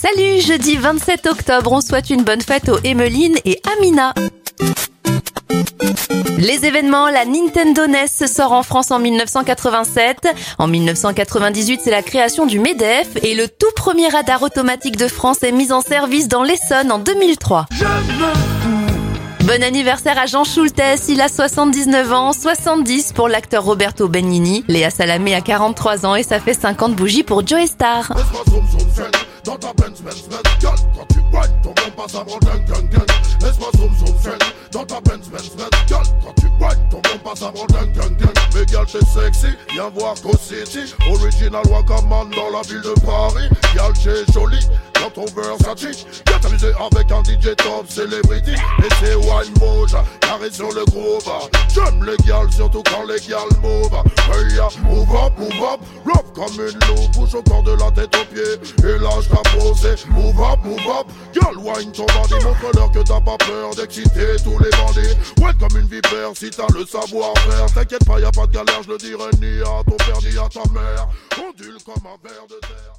Salut, jeudi 27 octobre, on souhaite une bonne fête aux Emeline et Amina. Les événements, la Nintendo NES sort en France en 1987. En 1998, c'est la création du MEDEF et le tout premier radar automatique de France est mis en service dans l'Essonne en 2003. Bon anniversaire à Jean Schultes, il a 79 ans, 70 pour l'acteur Roberto Benigni. Léa Salamé a 43 ans et ça fait 50 bougies pour Joe Star. Dans ta Benz Benz Benz Girl, quand tu whine, ton bon passe mon gang gang. Gang Laisse-moi zoom zoom zen dans ta Benz Benz Benz Girl, quand tu whine, ton bon passe mon gang gang gang. Mais girl t'es sexy, viens voir Go City. Original Wakaman dans la ville de Paris. Girl t'es jolie, dans ton Versace Viens t'amuser avec un DJ top celebrity Et c'est wine move, carré sur le groove J'aime les gals, surtout quand les gals move Hey ya, move up, move up, love comme une loupe Bouge au corps de la tête aux pieds. Et là je posé. Move up, move up. Girl, wine ton bandit. Montre-leur que t'as pas peur d'exciter tous les bandits. Ouais comme une vipère si t'as le savoir-faire. T'inquiète pas, y a pas de galère, je le dirai ni à ton père ni à ta mère. Ondule comme un ver de terre